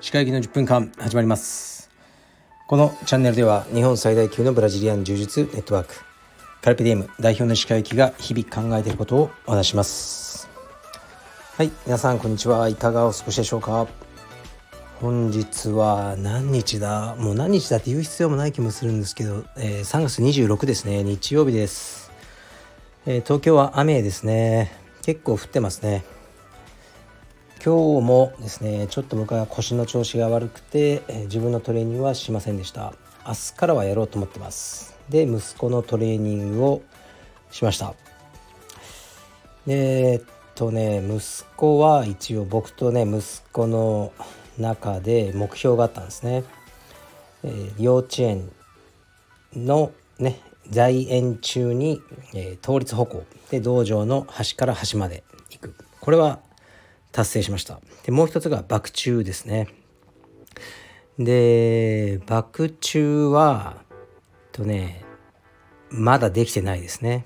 歯科医の10分間始まります。このチャンネルでは日本最大級のブラジリアン柔術ネットワークカルペディエム代表の歯科医が日々考えていることをお話します。はい皆さんこんにちは。いかがお過ごしでしょうか？本日は何日だ？もう何日だって言う必要もない気もするんですけど、えー、3月26ですね。日曜日です、えー、東京は雨ですね。結構降ってますね。今日もですねちょっと僕は腰の調子が悪くて、えー、自分のトレーニングはしませんでした。明日からはやろうと思ってます。で息子のトレーニングをしました。でえっとね息子は一応僕とね息子の中で目標があったんですね、えー、幼稚園のね在園中に、えー、倒立歩行。で道場の端から端まで行く。これは達成しました。でもう一つが爆中ですね。で爆中はとねまだできてないですね。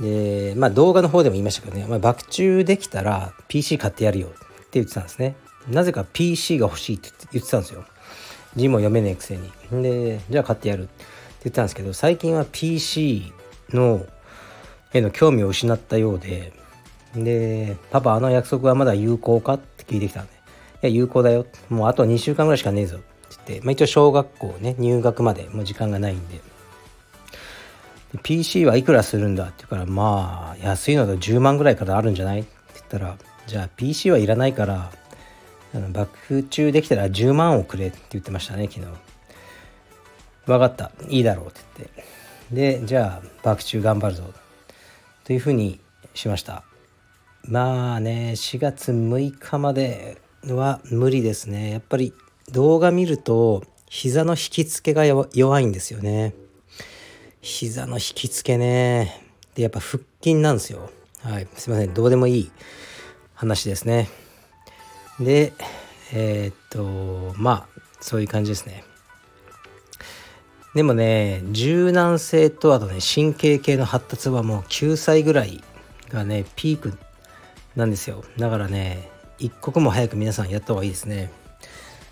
でまあ動画の方でも言いましたけどね、まあ、爆中できたら PC 買ってやるよって言ってたんですね。なぜか PC が欲しいって言ってたんですよ。字も読めねえくせに。でじゃあ買ってやる。って言ったんですけど最近は PC のへの興味を失ったようででパパあの約束はまだ有効かって聞いてきたんでいや有効だよ。もうあと2週間ぐらいしかねえぞ。って言って、まあ、一応小学校ね入学までもう時間がないんで。PC はいくらするんだって言うからまあ安いのだと10万ぐらいからあるんじゃない？って言ったらじゃあ PC はいらないからあの爆中できたら10万をくれって言ってましたね昨日。分かった。いいだろうって言って。でじゃあ爆中頑張るぞ。というふうにしました。まあね4月6日までは無理ですね。やっぱり動画見ると膝の引き付けが弱いんですよね。膝の引き付けね。でやっぱ腹筋なんですよ。はい。すいません。どうでもいい話ですね。でえー、っとまあそういう感じですね。でもね柔軟性とあとね神経系の発達はもう9歳ぐらいがねピークなんですよ。だからね一刻も早く皆さんやった方がいいですね。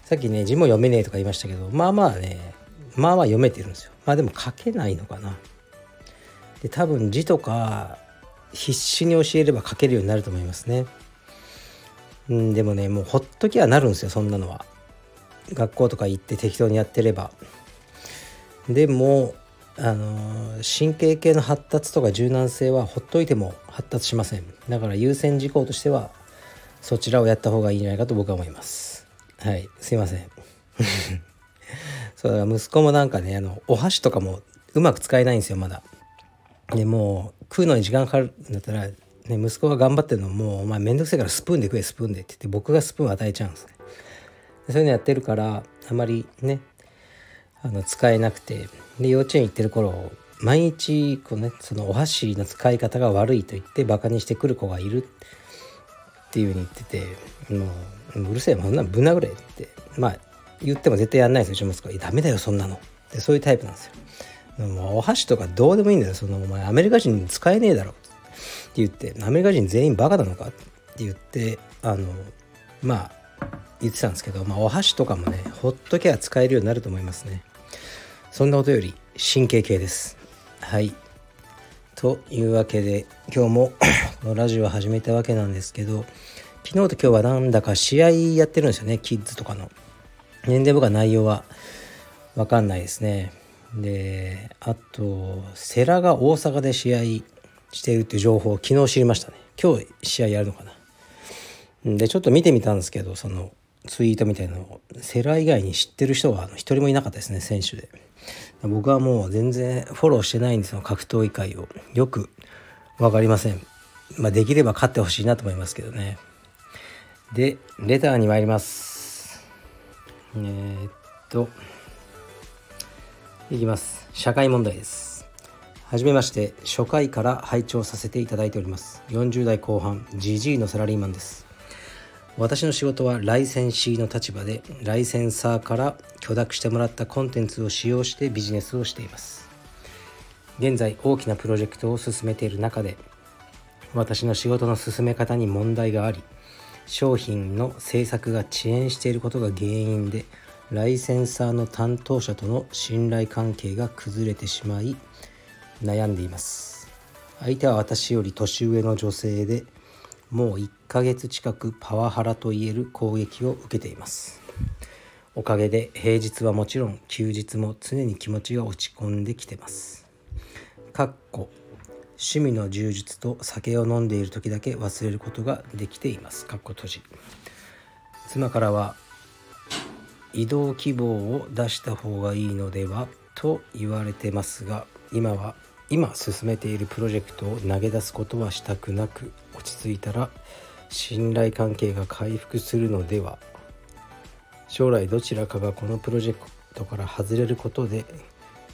さっきね字も読めねえとか言いましたけどまあまあねまあまあ読めてるんですよ。まあでも書けないのかな。で多分字とか必死に教えれば書けるようになると思いますね。うん、でもねもうほっときゃなるんですよそんなのは。学校とか行って適当にやってれば。でもあの神経系の発達とか柔軟性はほっといても発達しません。だから優先事項としてはそちらをやった方がいいんじゃないかと僕は思います。はい。すいません。そうだから息子もなんかねあのお箸とかもうまく使えないんですよまだ。でもう食うのに時間かかるんだったらね、息子が頑張ってるのもお前めんどくせえからスプーンで食えスプーンでって言って僕がスプーンを与えちゃうんですね。そういうのやってるからあまりねあの使えなくて。で幼稚園行ってる頃毎日こうねそのお箸の使い方が悪いと言ってバカにしてくる子がいる。っていうふうに言っててもううるせえもんなぶん殴れって。まあ言っても絶対やんないですようち息子は「ダメだよそんなの」でそういうタイプなんですよ。もお箸とかどうでもいいんだよそのお前。アメリカ人使えねえだろ。って言ってアメリカ人全員バカなのか。って言ってあのまあ言ってたんですけど、まあ、お箸とかもねほっときゃ使えるようになると思いますね。そんなことより神経系です。はい。というわけで今日も このラジオを始めたわけなんですけど昨日と今日はなんだか試合やってるんですよねキッズとかの。年齢僕は内容は分かんないですね。であと世良が大阪で試合しているっていう情報を昨日知りましたね。今日試合やるのかな。でちょっと見てみたんですけどそのツイートみたいなのをセラ以外に知ってる人は一人もいなかったですね選手で。僕はもう全然フォローしてないんですよ格闘技界を。よく分かりません。まあできれば勝ってほしいなと思いますけどね。でレターに参ります。えー、っといきます。社会問題です。はじめまして初回から拝聴させていただいております。40代後半 GG のサラリーマンです。私の仕事はライセンシーの立場でライセンサーから許諾してもらったコンテンツを使用してビジネスをしています。現在大きなプロジェクトを進めている中で私の仕事の進め方に問題があり商品の制作が遅延していることが原因でライセンサーの担当者との信頼関係が崩れてしまい悩んでいます。相手は私より年上の女性でもう1ヶ月近くパワハラといえる攻撃を受けています。おかげで平日はもちろん休日も常に気持ちが落ち込んできてます。かっこ趣味の充実と酒を飲んでいる時だけ忘れることができています。かっこ閉じ。妻からは移動希望を出した方がいいのではと言われてますが今は今進めているプロジェクトを投げ出すことはしたくなく落ち着いたら信頼関係が回復するのでは。将来どちらかがこのプロジェクトから外れることで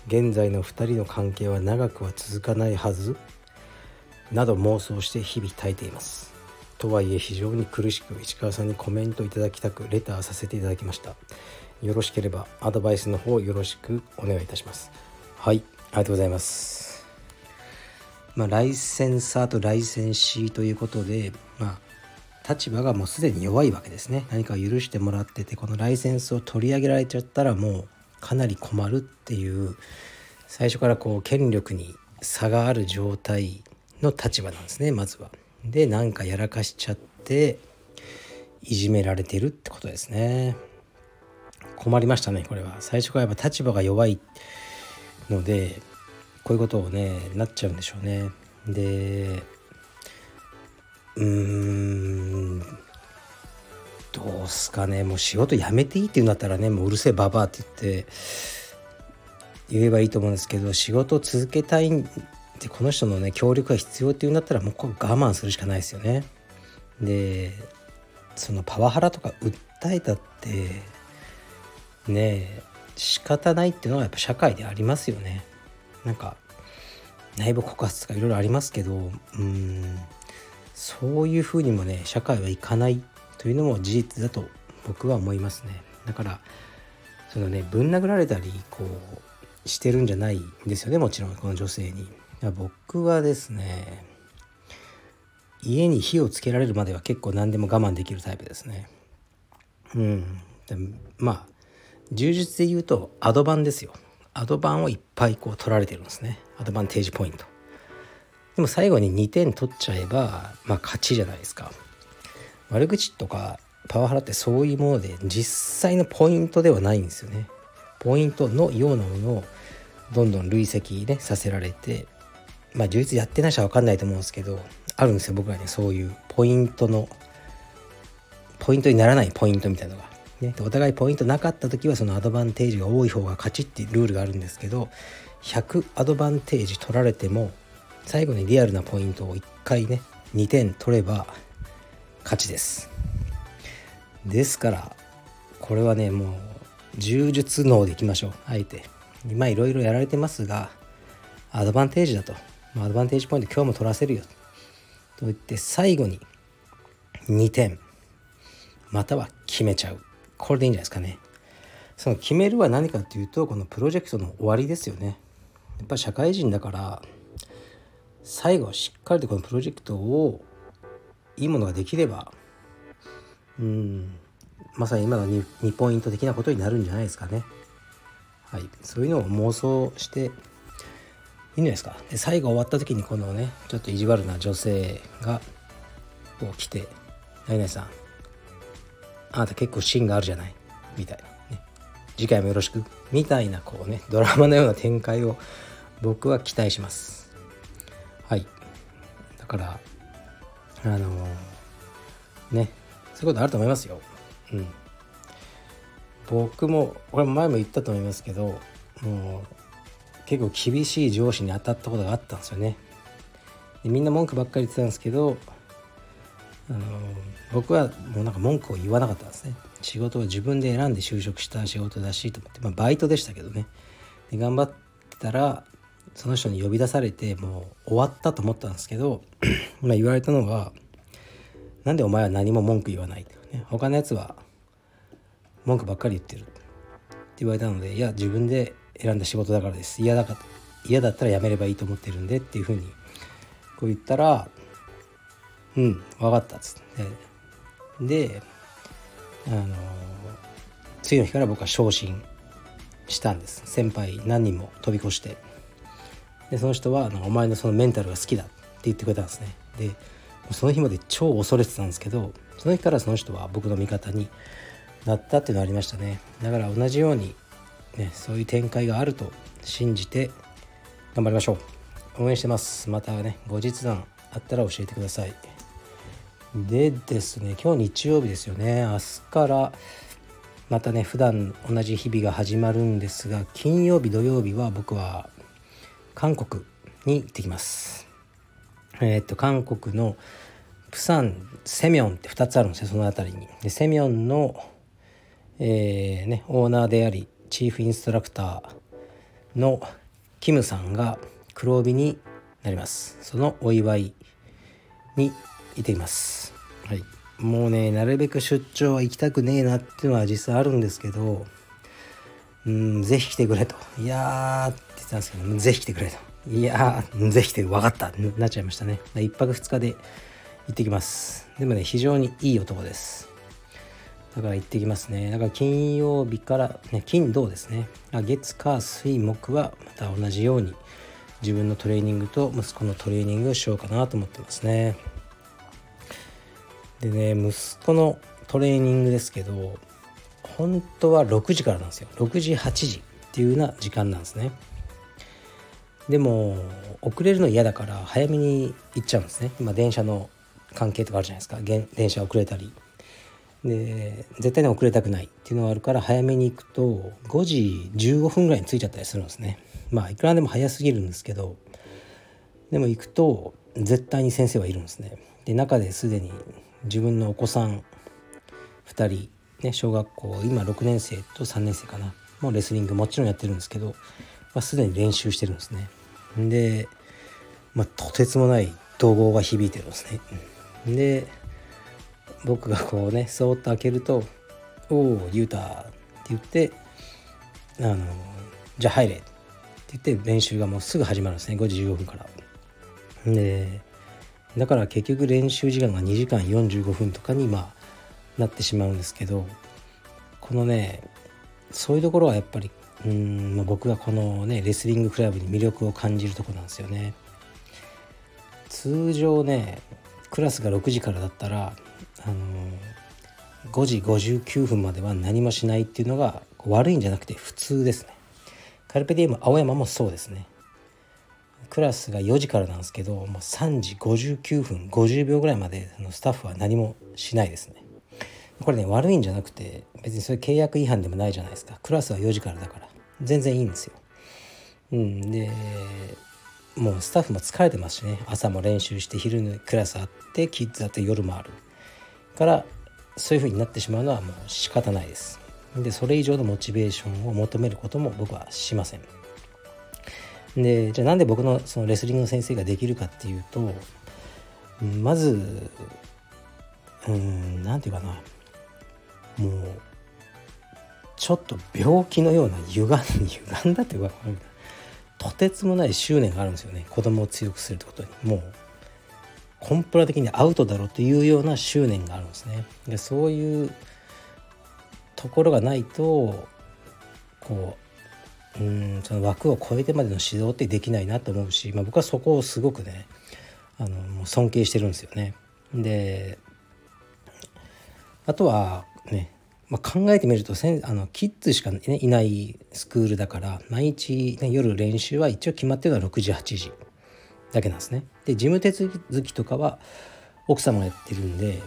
現在の2人の関係は長くは続かないはずなど妄想して日々耐えています。とはいえ非常に苦しく市川さんにコメントいただきたくレターさせていただきました。よろしければアドバイスの方よろしくお願いいたします。はいありがとうございます。まあライセンサーとライセンシーということでまあ立場がもうすでに弱いわけですね何か許してもらっててこのライセンスを取り上げられちゃったらもうかなり困るっていう最初からこう権力に差がある状態の立場なんですねまずは。でなんかやらかしちゃっていじめられてるってことですね。困りましたねこれは。最初からやっぱ立場が弱いのでこういうことをねなっちゃうんでしょうね。でうーんどうすかねもう仕事辞めていいって言うんだったらねもううるせえババアって言って言えばいいと思うんですけど仕事を続けたいってこの人のね協力が必要っていうんだったらもうこれ我慢するしかないですよね。でそのパワハラとか訴えたってねえ仕方ないっていうのはやっぱ社会でありますよね。なんか内部告発とかいろいろありますけどうんそういうふうにもね社会はいかないというのも事実だと僕は思いますね。だからそのねぶん殴られたりこうしてるんじゃないんですよねもちろんこの女性に。僕はですね家に火をつけられるまでは結構何でも我慢できるタイプですね。うん。でまあ充実で言うとアドバンですよ。アドバンをいっぱいこう取られてるんですねアドバンテージポイントでも最後に2点取っちゃえばまあ勝ちじゃないですか悪口とかパワハラってそういうもので実際のポイントではないんですよね。ポイントのようなものをどんどん累積ねさせられてまあ充実やってない人は分かんないと思うんですけどあるんですよ僕らにそういうポイントのポイントにならないポイントみたいなのが。ね、お互いポイントなかった時はそのアドバンテージが多い方が勝ちっていうルールがあるんですけど100アドバンテージ取られても最後にリアルなポイントを1回ね2点取れば勝ちです。ですからこれはねもう柔術脳でいきましょう。あえて。今いろいろやられてますがアドバンテージだと。アドバンテージポイント今日も取らせるよ。と言って最後に2点または決めちゃう。これでいいんじゃないですかねその決めるは何かっていうとこのプロジェクトの終わりですよねやっぱ社会人だから最後しっかりとこのプロジェクトをいいものができればうんまさに今の 2, 2ポイント的なことになるんじゃないですかね。はい、そういうのを妄想していいんじゃないですか。で最後終わった時にこのねちょっと意地悪な女性がこう来て「何々さんあなた結構芯があるじゃない」みたいなね次回もよろしく？みたいなこうねドラマのような展開を僕は期待します。はいだからあのねそういうことあると思いますよ。うん。僕もこれ前も言ったと思いますけどもう結構厳しい上司に当たったことがあったんですよね。でみんな文句ばっかり言ってたんですけどあの僕はもうなんか文句を言わなかったんですね。仕事を自分で選んで就職した仕事だしと思って、まあ、バイトでしたけどね。で頑張ってたらその人に呼び出されてもう終わったと思ったんですけど ま言われたのはなんでお前は何も文句言わないとね、他のやつは文句ばっかり言ってる。って言われたのでいや自分で選んだ仕事だからです。嫌だか嫌だったら辞めればいいと思ってるんでっていうふうにこう言ったらうん分かった」っつって。であの次の日から僕は昇進したんです。先輩何人も飛び越して。でその人は「お前のそのメンタルが好きだ」って言ってくれたんですね。でその日まで超恐れてたんですけどその日からその人は僕の味方になったっていうのがありましたね。だから同じように、ね、そういう展開があると信じて頑張りましょう。応援してます。またね後日談あったら教えてください。でですね今日日曜日ですよね。明日からまたね普段同じ日々が始まるんですが金曜日土曜日は僕は韓国に行ってきます。えー、っと韓国のプサンセミョンって2つあるんですよその辺りに。でセミョンの、えーね、オーナーでありチーフインストラクターのキムさんが黒帯になります。そのお祝いにいています。はい。もうねなるべく出張は行きたくねえなっていうのは実際あるんですけどうんぜひ来てくれと。いやーって言ってたんですけどぜひ来てくれと。いやーぜひ来て分かった。なっちゃいましたね。1泊2日で行ってきます。でもね非常にいい男です。だから行ってきますね。だから金曜日からね金土ですね。月火水木はまた同じように自分のトレーニングと息子のトレーニングをしようかなと思ってますねでね息子のトレーニングですけど本当は6時からなんですよ。6時8時っていうような時間なんですね。でも遅れるの嫌だから早めに行っちゃうんですね。今電車の関係とかあるじゃないですか。電車遅れたり。で絶対に遅れたくないっていうのがあるから早めに行くと5時15分ぐらいに着いちゃったりするんですね。まあいくらでも早すぎるんですけどでも行くと絶対に先生はいるんですね。で中ですでに自分のお子さん2人ね小学校今6年生と3年生かな。もうレスリングもちろんやってるんですけど、まあ、すでに練習してるんですね。で、まあ、とてつもない怒号が響いてるんですね。で僕がこうねそーっと開けると「おおゆうた」って言って「あのじゃあ入れ」って言って練習がもうすぐ始まるんですね。5時15分から。でだから結局練習時間が2時間45分とかにまあなってしまうんですけどこのねそういうところはやっぱりうん、まあ、僕がこのねレスリングクラブに魅力を感じるとこなんですよね。通常ねクラスが6時からだったら、あのー、5時59分までは何もしないっていうのが悪いんじゃなくて普通ですね。カルペディウム青山もそうですね。クラスが4時からなんですけどもう3時59分50秒ぐらいまでスタッフは何もしないですね。これね悪いんじゃなくて別にそれ契約違反でもないじゃないですか。クラスは4時からだから。全然いいんですよ。うん、でもうスタッフも疲れてますしね。朝も練習して昼のクラスあってキッズあって夜もある。からそういう風になってしまうのはもう仕方ないです。でそれ以上のモチベーションを求めることも僕はしません。でじゃあなんで僕のそのレスリングの先生ができるかっていうとまずうん何て言うかな。もうちょっと病気のような歪ん歪んだっていうかとてつもない執念があるんですよね。子供を強くするってことに。もうコンプラ的にアウトだろうというような執念があるんですね。でそういうところがないとこうんその枠を超えてまでの指導ってできないなと思うし、まあ、僕はそこをすごくねあの尊敬してるんですよね。であとはねまあ、考えてみるとせんあのキッズしか、ね、いないスクールだから毎日、ね、夜練習は一応決まってるのは6時8時だけなんですね。で事務手続きとかは奥様がやってるんで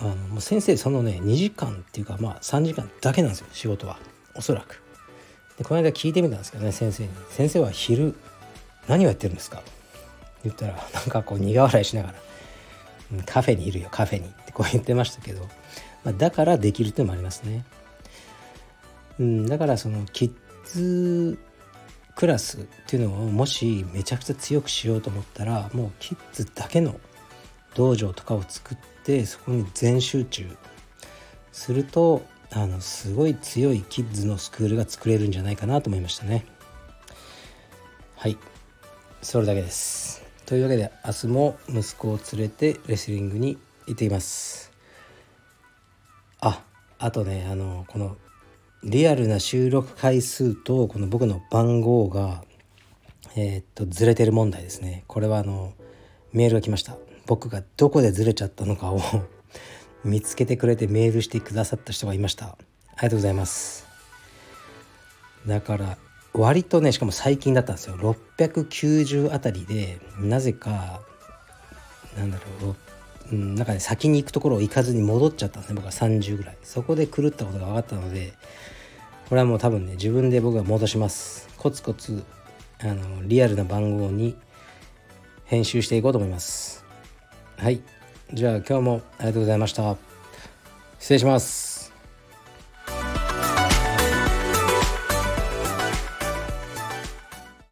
あのもう先生そのね2時間っていうかまあ3時間だけなんですよ仕事はおそらく。でこの間聞いてみたんですけどね先生に「先生は昼何をやってるんですか?」言ったらなんかこう苦笑いしながら「カフェにいるよカフェに」ってこう言ってましたけどまあ、だからできるってのもありますね。うん、だからそのキッズクラスっていうのをもしめちゃくちゃ強くしようと思ったらもうキッズだけの道場とかを作ってそこに全集中するとあのすごい強いキッズのスクールが作れるんじゃないかなと思いましたね。はい。それだけです。というわけで明日も息子を連れてレスリングに行ってきます。ああとねあのこのリアルな収録回数とこの僕の番号がえー、っとずれてる問題ですね。これはあのメールが来ました。僕がどこでずれちゃったのかを見つけてくれてメールしてくださった人がいました。ありがとうございます。だから割とねしかも最近だったんですよ。690あたりでなぜかなんだろう、うん、なんかね先に行くところを行かずに戻っちゃったんですね。僕は30ぐらい。そこで狂ったことが分かったのでこれはもう多分ね自分で僕が戻します。コツコツあのリアルな番号に編集していこうと思います。はい。じゃあ今日もありがとうございました。失礼します。